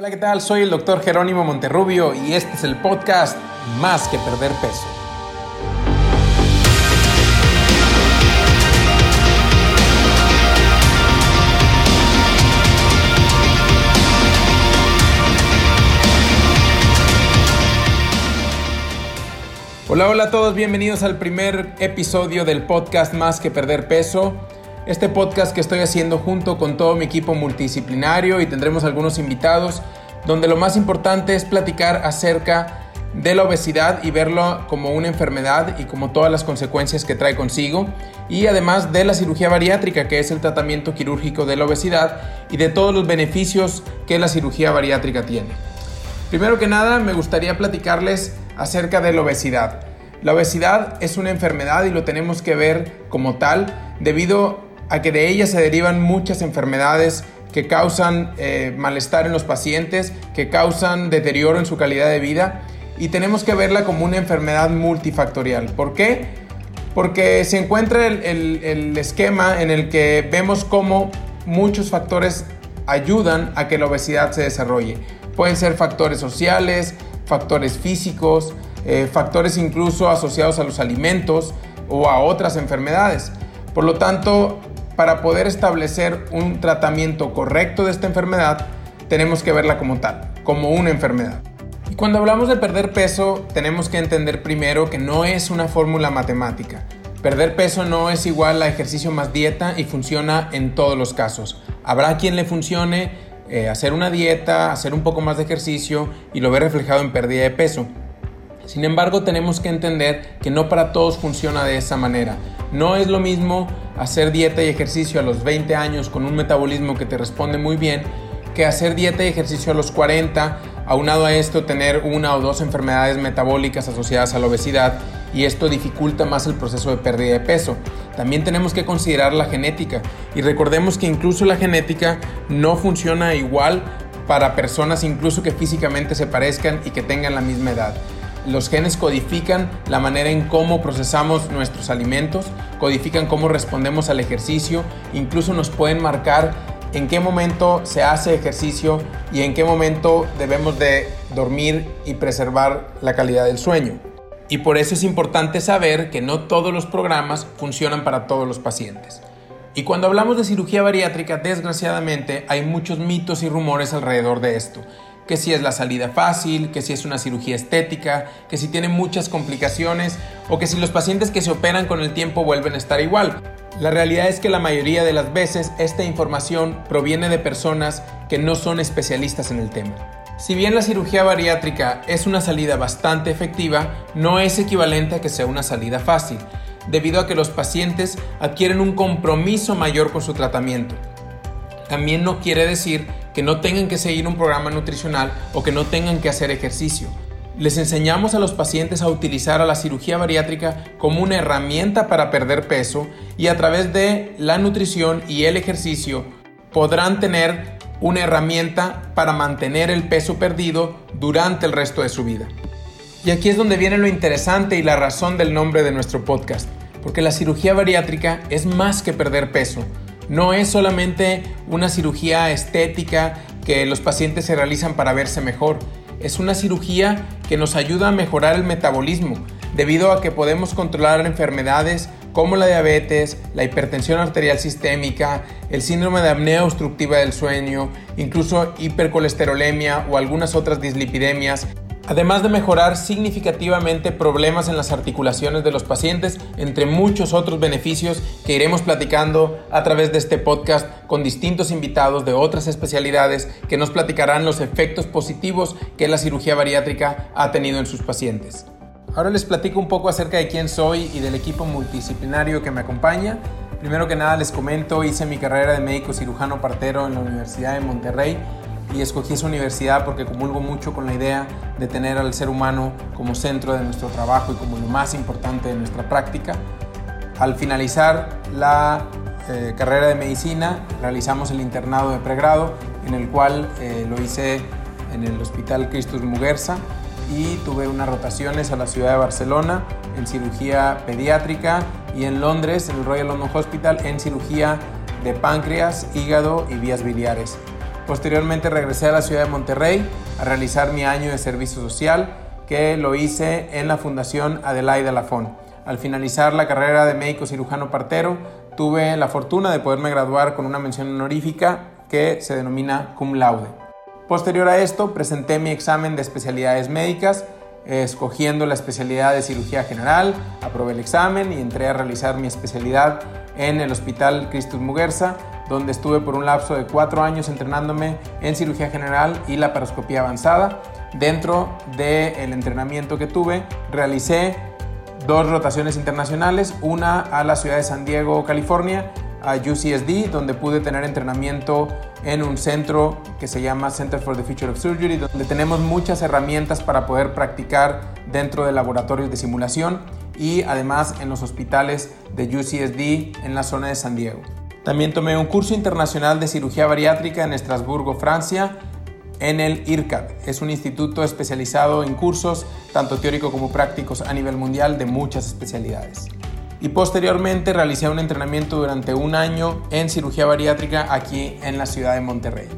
Hola, ¿qué tal? Soy el doctor Jerónimo Monterrubio y este es el podcast Más que Perder Peso. Hola, hola a todos, bienvenidos al primer episodio del podcast Más que Perder Peso. Este podcast que estoy haciendo junto con todo mi equipo multidisciplinario y tendremos algunos invitados, donde lo más importante es platicar acerca de la obesidad y verlo como una enfermedad y como todas las consecuencias que trae consigo, y además de la cirugía bariátrica, que es el tratamiento quirúrgico de la obesidad, y de todos los beneficios que la cirugía bariátrica tiene. Primero que nada, me gustaría platicarles acerca de la obesidad. La obesidad es una enfermedad y lo tenemos que ver como tal debido a que de ella se derivan muchas enfermedades que causan eh, malestar en los pacientes, que causan deterioro en su calidad de vida y tenemos que verla como una enfermedad multifactorial. ¿Por qué? Porque se encuentra el, el esquema en el que vemos cómo muchos factores ayudan a que la obesidad se desarrolle. Pueden ser factores sociales, factores físicos, eh, factores incluso asociados a los alimentos o a otras enfermedades. Por lo tanto, para poder establecer un tratamiento correcto de esta enfermedad, tenemos que verla como tal, como una enfermedad. Y cuando hablamos de perder peso, tenemos que entender primero que no es una fórmula matemática. Perder peso no es igual a ejercicio más dieta y funciona en todos los casos. Habrá quien le funcione eh, hacer una dieta, hacer un poco más de ejercicio y lo ve reflejado en pérdida de peso. Sin embargo, tenemos que entender que no para todos funciona de esa manera. No es lo mismo hacer dieta y ejercicio a los 20 años con un metabolismo que te responde muy bien que hacer dieta y ejercicio a los 40, aunado a esto tener una o dos enfermedades metabólicas asociadas a la obesidad y esto dificulta más el proceso de pérdida de peso. También tenemos que considerar la genética y recordemos que incluso la genética no funciona igual para personas incluso que físicamente se parezcan y que tengan la misma edad. Los genes codifican la manera en cómo procesamos nuestros alimentos, codifican cómo respondemos al ejercicio, incluso nos pueden marcar en qué momento se hace ejercicio y en qué momento debemos de dormir y preservar la calidad del sueño. Y por eso es importante saber que no todos los programas funcionan para todos los pacientes. Y cuando hablamos de cirugía bariátrica, desgraciadamente hay muchos mitos y rumores alrededor de esto. Que si es la salida fácil, que si es una cirugía estética, que si tiene muchas complicaciones o que si los pacientes que se operan con el tiempo vuelven a estar igual. La realidad es que la mayoría de las veces esta información proviene de personas que no son especialistas en el tema. Si bien la cirugía bariátrica es una salida bastante efectiva, no es equivalente a que sea una salida fácil, debido a que los pacientes adquieren un compromiso mayor con su tratamiento. También no quiere decir que no tengan que seguir un programa nutricional o que no tengan que hacer ejercicio. Les enseñamos a los pacientes a utilizar a la cirugía bariátrica como una herramienta para perder peso y a través de la nutrición y el ejercicio podrán tener una herramienta para mantener el peso perdido durante el resto de su vida. Y aquí es donde viene lo interesante y la razón del nombre de nuestro podcast, porque la cirugía bariátrica es más que perder peso. No es solamente una cirugía estética que los pacientes se realizan para verse mejor, es una cirugía que nos ayuda a mejorar el metabolismo, debido a que podemos controlar enfermedades como la diabetes, la hipertensión arterial sistémica, el síndrome de apnea obstructiva del sueño, incluso hipercolesterolemia o algunas otras dislipidemias, además de mejorar significativamente problemas en las articulaciones de los pacientes, entre muchos otros beneficios que iremos platicando a través de este podcast con distintos invitados de otras especialidades que nos platicarán los efectos positivos que la cirugía bariátrica ha tenido en sus pacientes. Ahora les platico un poco acerca de quién soy y del equipo multidisciplinario que me acompaña. Primero que nada les comento, hice mi carrera de médico cirujano partero en la Universidad de Monterrey y escogí esa universidad porque comulgo mucho con la idea de tener al ser humano como centro de nuestro trabajo y como lo más importante de nuestra práctica. Al finalizar la eh, carrera de medicina, realizamos el internado de pregrado, en el cual eh, lo hice en el Hospital Cristus Muguerza y tuve unas rotaciones a la ciudad de Barcelona en cirugía pediátrica y en Londres, en el Royal London Hospital, en cirugía de páncreas, hígado y vías biliares. Posteriormente regresé a la ciudad de Monterrey a realizar mi año de servicio social que lo hice en la Fundación Adelaide Lafón. Al finalizar la carrera de médico cirujano partero, tuve la fortuna de poderme graduar con una mención honorífica que se denomina cum laude. Posterior a esto, presenté mi examen de especialidades médicas, escogiendo la especialidad de cirugía general, aprobé el examen y entré a realizar mi especialidad en el Hospital Cristus Muguerza, donde estuve por un lapso de cuatro años entrenándome en cirugía general y laparoscopía avanzada. Dentro del entrenamiento que tuve, realicé dos rotaciones internacionales, una a la ciudad de San Diego, California, a UCSD, donde pude tener entrenamiento en un centro que se llama Center for the Future of Surgery, donde tenemos muchas herramientas para poder practicar dentro de laboratorios de simulación y además en los hospitales de UCSD en la zona de San Diego. También tomé un curso internacional de cirugía bariátrica en Estrasburgo, Francia, en el IRCAD. Es un instituto especializado en cursos, tanto teóricos como prácticos a nivel mundial de muchas especialidades. Y posteriormente realicé un entrenamiento durante un año en cirugía bariátrica aquí en la ciudad de Monterrey.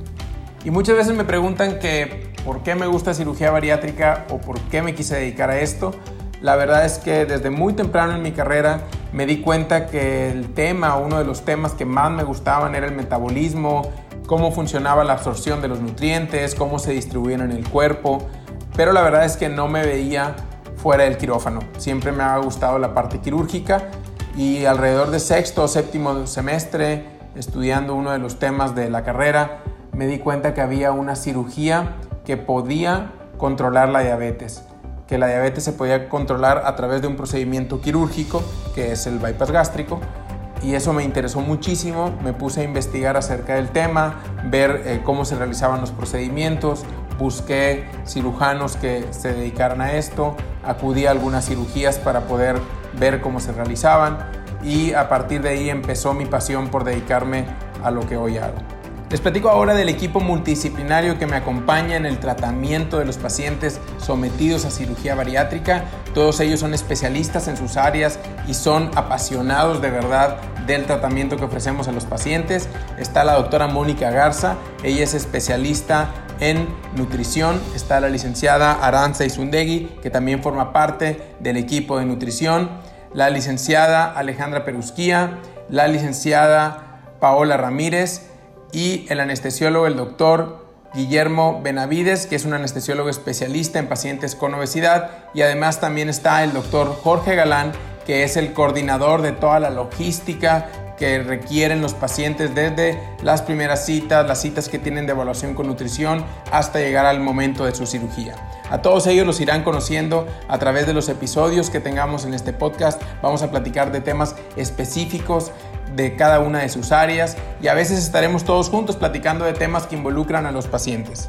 Y muchas veces me preguntan que por qué me gusta cirugía bariátrica o por qué me quise dedicar a esto. La verdad es que desde muy temprano en mi carrera me di cuenta que el tema, uno de los temas que más me gustaban era el metabolismo, cómo funcionaba la absorción de los nutrientes, cómo se distribuían en el cuerpo, pero la verdad es que no me veía fuera del quirófano. Siempre me ha gustado la parte quirúrgica y alrededor de sexto o séptimo semestre, estudiando uno de los temas de la carrera, me di cuenta que había una cirugía que podía controlar la diabetes, que la diabetes se podía controlar a través de un procedimiento quirúrgico, que es el bypass gástrico, y eso me interesó muchísimo. Me puse a investigar acerca del tema, ver eh, cómo se realizaban los procedimientos, busqué cirujanos que se dedicaran a esto, acudí a algunas cirugías para poder ver cómo se realizaban y a partir de ahí empezó mi pasión por dedicarme a lo que hoy hago. Les platico ahora del equipo multidisciplinario que me acompaña en el tratamiento de los pacientes sometidos a cirugía bariátrica. Todos ellos son especialistas en sus áreas y son apasionados de verdad del tratamiento que ofrecemos a los pacientes. Está la doctora Mónica Garza, ella es especialista en nutrición. Está la licenciada Aranza Izundegui, que también forma parte del equipo de nutrición. La licenciada Alejandra Perusquía, la licenciada Paola Ramírez y el anestesiólogo, el doctor Guillermo Benavides, que es un anestesiólogo especialista en pacientes con obesidad. Y además también está el doctor Jorge Galán, que es el coordinador de toda la logística que requieren los pacientes desde las primeras citas, las citas que tienen de evaluación con nutrición, hasta llegar al momento de su cirugía. A todos ellos los irán conociendo a través de los episodios que tengamos en este podcast. Vamos a platicar de temas específicos de cada una de sus áreas y a veces estaremos todos juntos platicando de temas que involucran a los pacientes.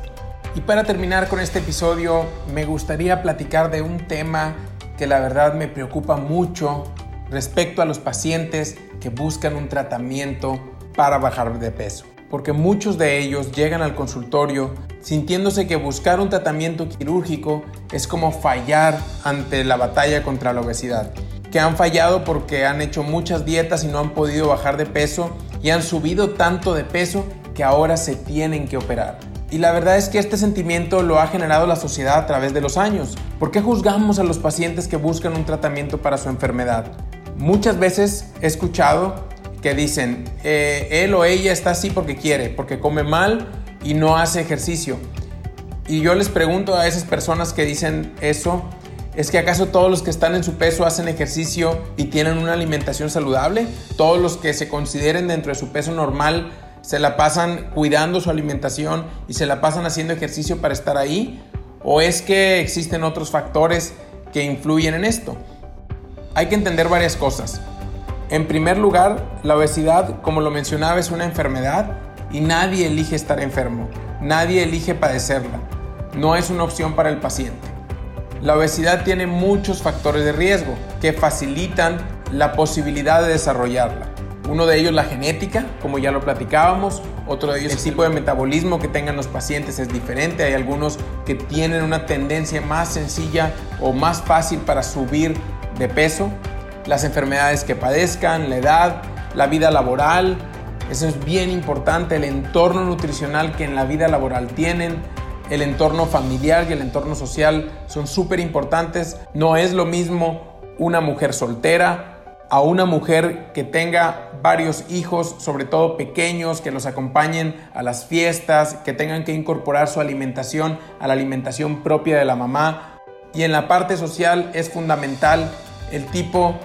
Y para terminar con este episodio, me gustaría platicar de un tema que la verdad me preocupa mucho respecto a los pacientes que buscan un tratamiento para bajar de peso. Porque muchos de ellos llegan al consultorio sintiéndose que buscar un tratamiento quirúrgico es como fallar ante la batalla contra la obesidad. Que han fallado porque han hecho muchas dietas y no han podido bajar de peso y han subido tanto de peso que ahora se tienen que operar. Y la verdad es que este sentimiento lo ha generado la sociedad a través de los años. ¿Por qué juzgamos a los pacientes que buscan un tratamiento para su enfermedad? Muchas veces he escuchado que dicen, eh, él o ella está así porque quiere, porque come mal y no hace ejercicio. Y yo les pregunto a esas personas que dicen eso, ¿es que acaso todos los que están en su peso hacen ejercicio y tienen una alimentación saludable? ¿Todos los que se consideren dentro de su peso normal se la pasan cuidando su alimentación y se la pasan haciendo ejercicio para estar ahí? ¿O es que existen otros factores que influyen en esto? hay que entender varias cosas. En primer lugar, la obesidad, como lo mencionaba, es una enfermedad y nadie elige estar enfermo, nadie elige padecerla. No es una opción para el paciente. La obesidad tiene muchos factores de riesgo que facilitan la posibilidad de desarrollarla. Uno de ellos la genética, como ya lo platicábamos. Otro de ellos el tipo de metabolismo que tengan los pacientes es diferente. Hay algunos que tienen una tendencia más sencilla o más fácil para subir de peso, las enfermedades que padezcan, la edad, la vida laboral, Eso es bien importante, el entorno nutricional que en la vida laboral tienen, el entorno familiar y el entorno social son súper importantes. No es lo mismo una mujer soltera a una mujer que tenga varios hijos, sobre todo pequeños, que los acompañen a las fiestas, que tengan que incorporar su alimentación a la alimentación propia de la mamá. Y en la parte social es fundamental el tipo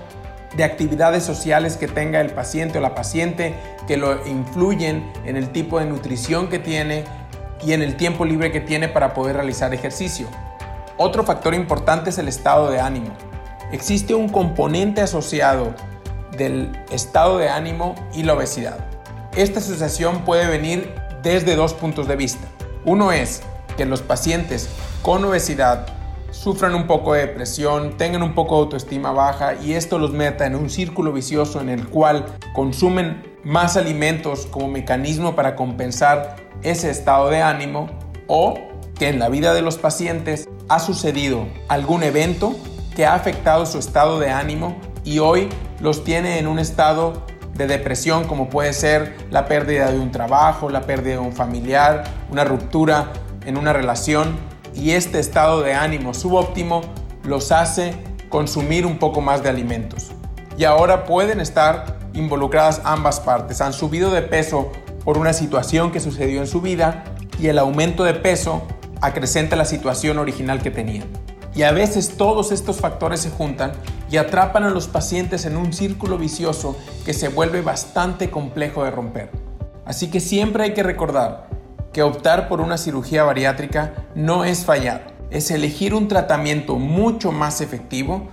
de actividades sociales que tenga el paciente o la paciente que lo influyen en el tipo de nutrición que tiene y en el tiempo libre que tiene para poder realizar ejercicio. Otro factor importante es el estado de ánimo existe un componente asociado del estado de ánimo y la obesidad. Esta asociación puede venir desde dos puntos de vista. Uno es que los pacientes con obesidad sufran un poco de depresión, tengan un poco de autoestima baja y esto los meta en un círculo vicioso en el cual consumen más alimentos como mecanismo para compensar ese estado de ánimo o que en la vida de los pacientes ha sucedido algún evento que ha afectado su estado de ánimo y hoy los tiene en un estado de depresión como puede ser la pérdida de un trabajo, la pérdida de un familiar, una ruptura en una relación y este estado de ánimo subóptimo los hace consumir un poco más de alimentos. Y ahora pueden estar involucradas ambas partes. Han subido de peso por una situación que sucedió en su vida y el aumento de peso acrecenta la situación original que tenían. Y a veces todos estos factores se juntan y atrapan a los pacientes en un círculo vicioso que se vuelve bastante complejo de romper. Así que siempre hay que recordar que optar por una cirugía bariátrica no es fallar, es elegir un tratamiento mucho más efectivo.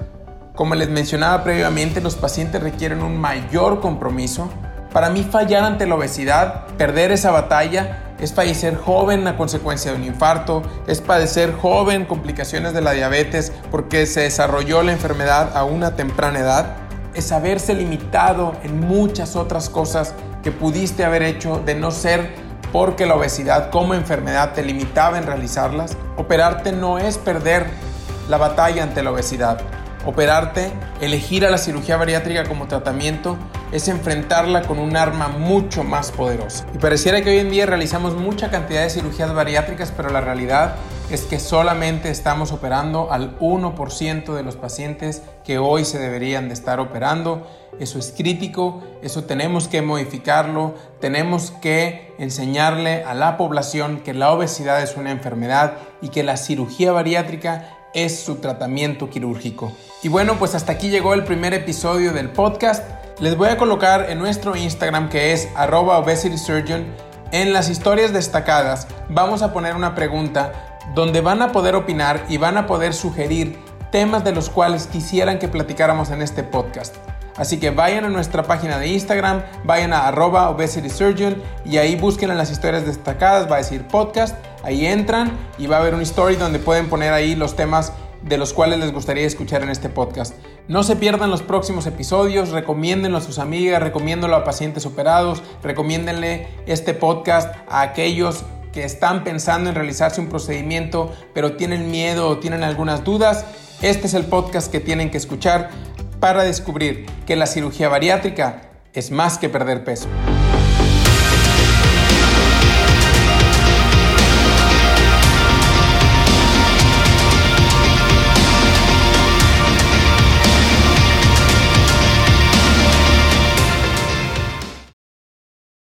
Como les mencionaba previamente, los pacientes requieren un mayor compromiso. Para mí fallar ante la obesidad, perder esa batalla, es fallecer joven a consecuencia de un infarto, es padecer joven complicaciones de la diabetes porque se desarrolló la enfermedad a una temprana edad, es haberse limitado en muchas otras cosas que pudiste haber hecho de no ser porque la obesidad como enfermedad te limitaba en realizarlas. Operarte no es perder la batalla ante la obesidad. Operarte, elegir a la cirugía bariátrica como tratamiento, es enfrentarla con un arma mucho más poderosa. Y pareciera que hoy en día realizamos mucha cantidad de cirugías bariátricas, pero la realidad es que solamente estamos operando al 1% de los pacientes que hoy se deberían de estar operando. Eso es crítico, eso tenemos que modificarlo, tenemos que enseñarle a la población que la obesidad es una enfermedad y que la cirugía bariátrica es su tratamiento quirúrgico. Y bueno, pues hasta aquí llegó el primer episodio del podcast. Les voy a colocar en nuestro Instagram que es obesitysurgeon en las historias destacadas vamos a poner una pregunta donde van a poder opinar y van a poder sugerir temas de los cuales quisieran que platicáramos en este podcast. Así que vayan a nuestra página de Instagram, vayan a arroba obesitysurgeon y ahí busquen en las historias destacadas, va a decir podcast, ahí entran y va a haber un story donde pueden poner ahí los temas de los cuales les gustaría escuchar en este podcast. No se pierdan los próximos episodios, recomiéndenlo a sus amigas, recomiéndenlo a pacientes operados, recomiéndenle este podcast a aquellos que están pensando en realizarse un procedimiento pero tienen miedo o tienen algunas dudas. Este es el podcast que tienen que escuchar para descubrir que la cirugía bariátrica es más que perder peso.